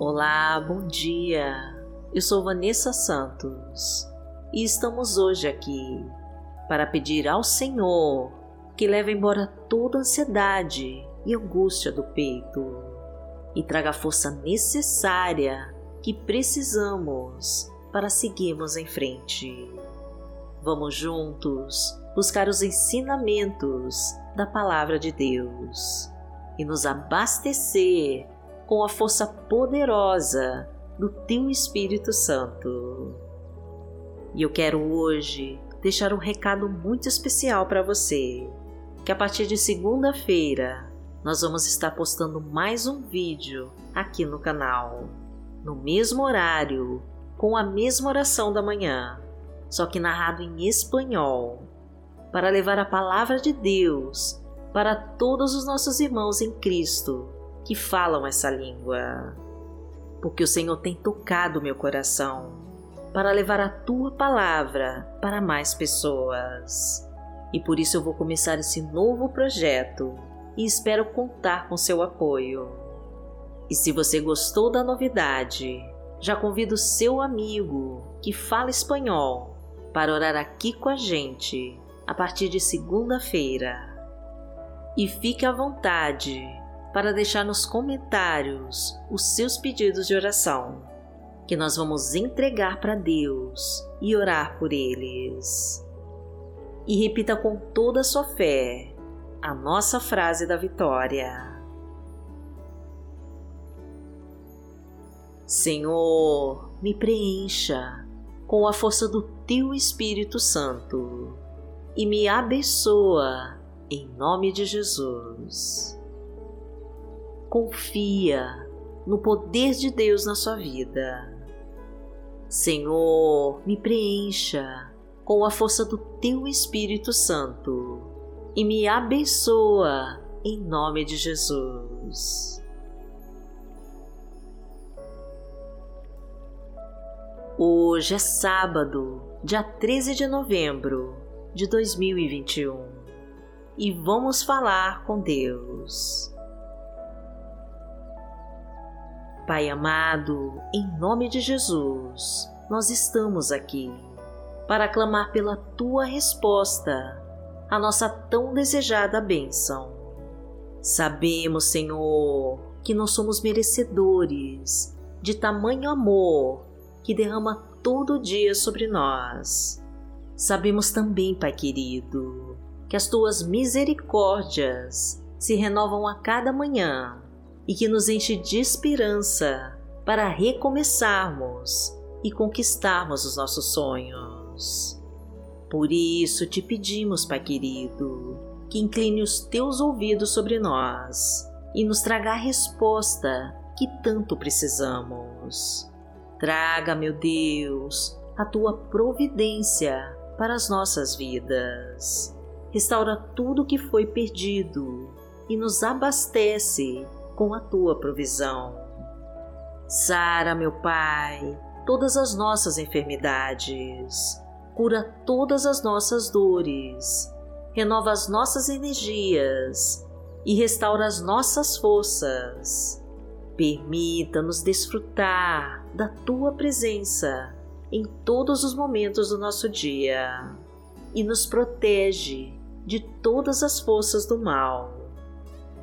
Olá, bom dia. Eu sou Vanessa Santos e estamos hoje aqui para pedir ao Senhor que leve embora toda ansiedade e angústia do peito e traga a força necessária que precisamos para seguirmos em frente. Vamos juntos buscar os ensinamentos da Palavra de Deus e nos abastecer com a força poderosa do Teu Espírito Santo. E eu quero hoje deixar um recado muito especial para você, que a partir de segunda-feira nós vamos estar postando mais um vídeo aqui no canal, no mesmo horário, com a mesma oração da manhã, só que narrado em espanhol, para levar a palavra de Deus para todos os nossos irmãos em Cristo que falam essa língua. Porque o Senhor tem tocado meu coração para levar a tua palavra para mais pessoas. E por isso eu vou começar esse novo projeto e espero contar com seu apoio. E se você gostou da novidade, já convido seu amigo que fala espanhol para orar aqui com a gente a partir de segunda-feira. E fique à vontade para deixar nos comentários os seus pedidos de oração, que nós vamos entregar para Deus e orar por eles. E repita com toda a sua fé a nossa frase da vitória. Senhor, me preencha com a força do Teu Espírito Santo e me abençoa em nome de Jesus confia no poder de Deus na sua vida. Senhor, me preencha com a força do Teu Espírito Santo e me abençoa em nome de Jesus. Hoje é sábado, dia 13 de novembro de 2021 e vamos falar com Deus. Pai amado, em nome de Jesus, nós estamos aqui para clamar pela tua resposta à nossa tão desejada bênção. Sabemos, Senhor, que nós somos merecedores de tamanho amor que derrama todo dia sobre nós. Sabemos também, Pai querido, que as tuas misericórdias se renovam a cada manhã e que nos enche de esperança para recomeçarmos e conquistarmos os nossos sonhos. Por isso te pedimos, Pai querido, que incline os teus ouvidos sobre nós e nos traga a resposta que tanto precisamos. Traga, meu Deus, a tua providência para as nossas vidas. Restaura tudo que foi perdido e nos abastece com a tua provisão. Sara, meu Pai, todas as nossas enfermidades, cura todas as nossas dores, renova as nossas energias e restaura as nossas forças. Permita-nos desfrutar da tua presença em todos os momentos do nosso dia e nos protege de todas as forças do mal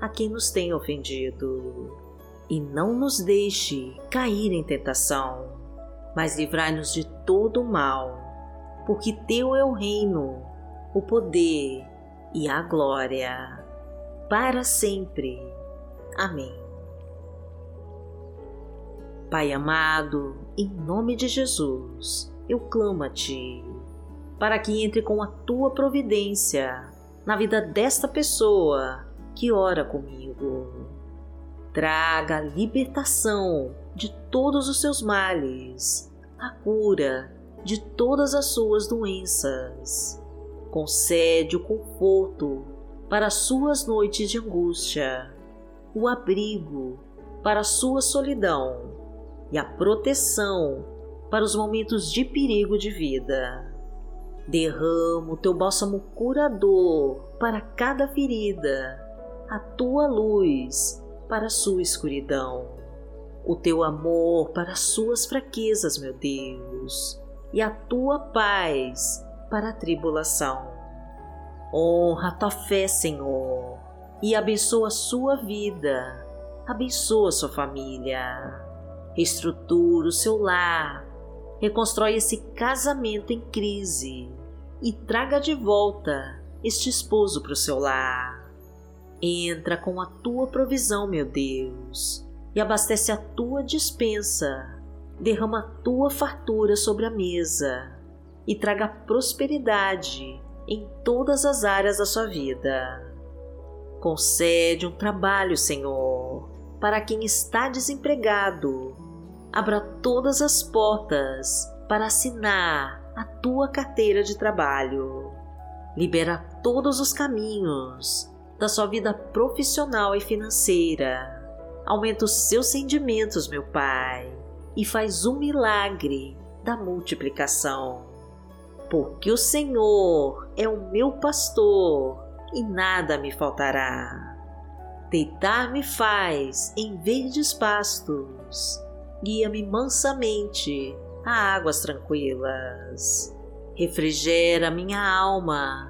a quem nos tem ofendido. E não nos deixe cair em tentação, mas livrai-nos de todo o mal, porque Teu é o reino, o poder e a glória, para sempre. Amém. Pai amado, em nome de Jesus, eu clamo a Ti, para que entre com a Tua providência na vida desta pessoa que ora comigo. Traga libertação de todos os seus males, a cura de todas as suas doenças. Concede o conforto para suas noites de angústia, o abrigo para sua solidão e a proteção para os momentos de perigo de vida. Derrama o teu bálsamo curador para cada ferida, a tua luz para a sua escuridão, o teu amor para as suas fraquezas, meu Deus, e a tua paz para a tribulação. Honra a tua fé, Senhor, e abençoa a sua vida, abençoa a sua família, reestrutura o seu lar, reconstrói esse casamento em crise e traga de volta este esposo para o seu lar. Entra com a tua provisão, meu Deus, e abastece a tua dispensa. Derrama a tua fartura sobre a mesa e traga prosperidade em todas as áreas da sua vida. Concede um trabalho, Senhor, para quem está desempregado. Abra todas as portas para assinar a tua carteira de trabalho. Libera todos os caminhos da sua vida profissional e financeira. Aumenta os seus rendimentos, meu Pai, e faz um milagre da multiplicação. Porque o Senhor é o meu pastor e nada me faltará. Deitar-me faz em verdes pastos, guia-me mansamente a águas tranquilas. Refrigera minha alma,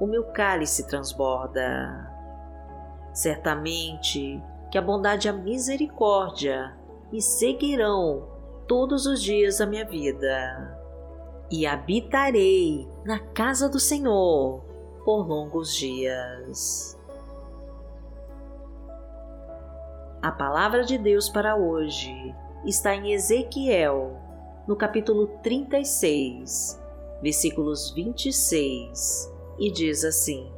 o meu cálice transborda. Certamente que a bondade e a misericórdia me seguirão todos os dias da minha vida, e habitarei na casa do Senhor por longos dias. A palavra de Deus para hoje está em Ezequiel, no capítulo 36, versículos 26, e diz assim: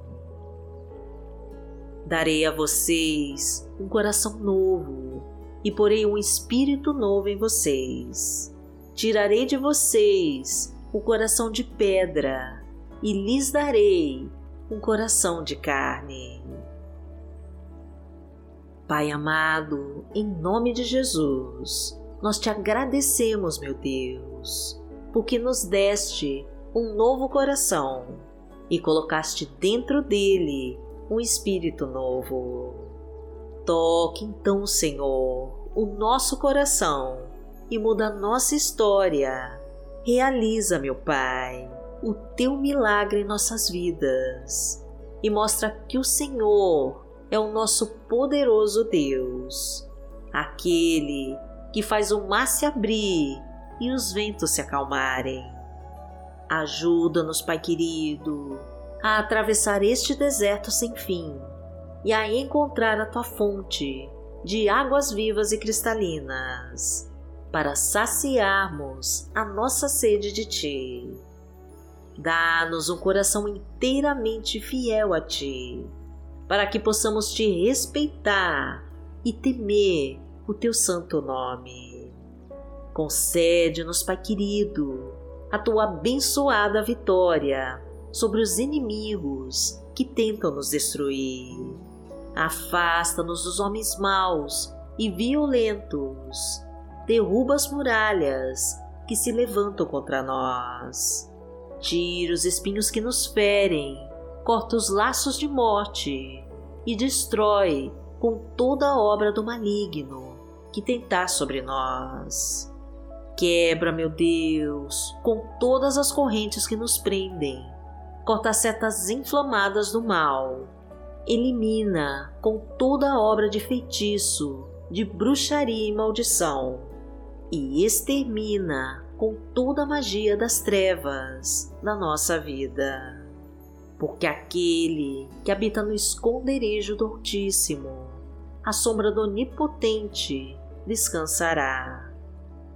Darei a vocês um coração novo e porei um espírito novo em vocês. Tirarei de vocês o coração de pedra e lhes darei um coração de carne. Pai amado, em nome de Jesus, nós te agradecemos, meu Deus, porque nos deste um novo coração e colocaste dentro dele um espírito novo. Toque então, Senhor, o nosso coração e muda a nossa história. Realiza, meu Pai, o teu milagre em nossas vidas e mostra que o Senhor é o nosso poderoso Deus, aquele que faz o mar se abrir e os ventos se acalmarem Ajuda-nos, Pai querido, a atravessar este deserto sem fim e a encontrar a tua fonte de águas vivas e cristalinas para saciarmos a nossa sede de ti. Dá-nos um coração inteiramente fiel a ti, para que possamos te respeitar e temer o teu santo nome. Concede-nos, Pai querido, a tua abençoada vitória sobre os inimigos que tentam nos destruir. Afasta-nos dos homens maus e violentos, derruba as muralhas que se levantam contra nós. Tira os espinhos que nos ferem, corta os laços de morte e destrói com toda a obra do maligno que tentar sobre nós. Quebra, meu Deus, com todas as correntes que nos prendem. Corta as setas inflamadas do mal. Elimina com toda a obra de feitiço, de bruxaria e maldição. E extermina com toda a magia das trevas na nossa vida. Porque aquele que habita no esconderijo do Altíssimo, à sombra do Onipotente, descansará.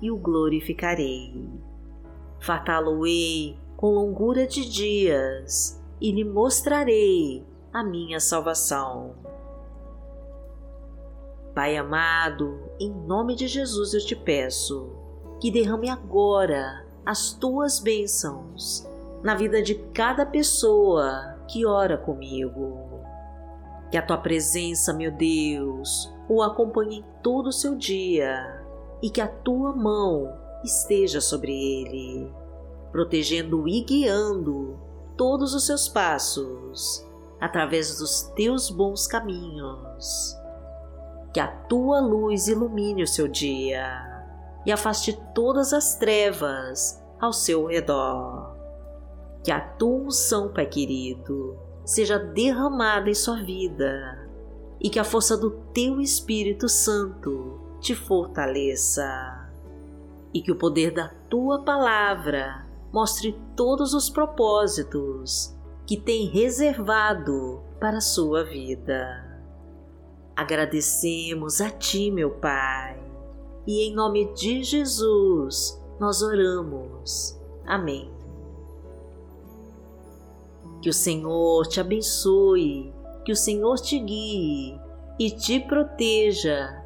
e o glorificarei. Fartá-lo-ei com longura de dias e lhe mostrarei a minha salvação. Pai amado, em nome de Jesus eu te peço que derrame agora as tuas bênçãos na vida de cada pessoa que ora comigo. Que a tua presença, meu Deus, o acompanhe em todo o seu dia e que a tua mão esteja sobre ele, protegendo e guiando todos os seus passos através dos teus bons caminhos. Que a tua luz ilumine o seu dia e afaste todas as trevas ao seu redor. Que a tua unção, Pai querido, seja derramada em sua vida e que a força do teu Espírito Santo te fortaleça e que o poder da tua palavra mostre todos os propósitos que tem reservado para a sua vida. Agradecemos a Ti, meu Pai, e em nome de Jesus nós oramos. Amém. Que o Senhor te abençoe, que o Senhor te guie e te proteja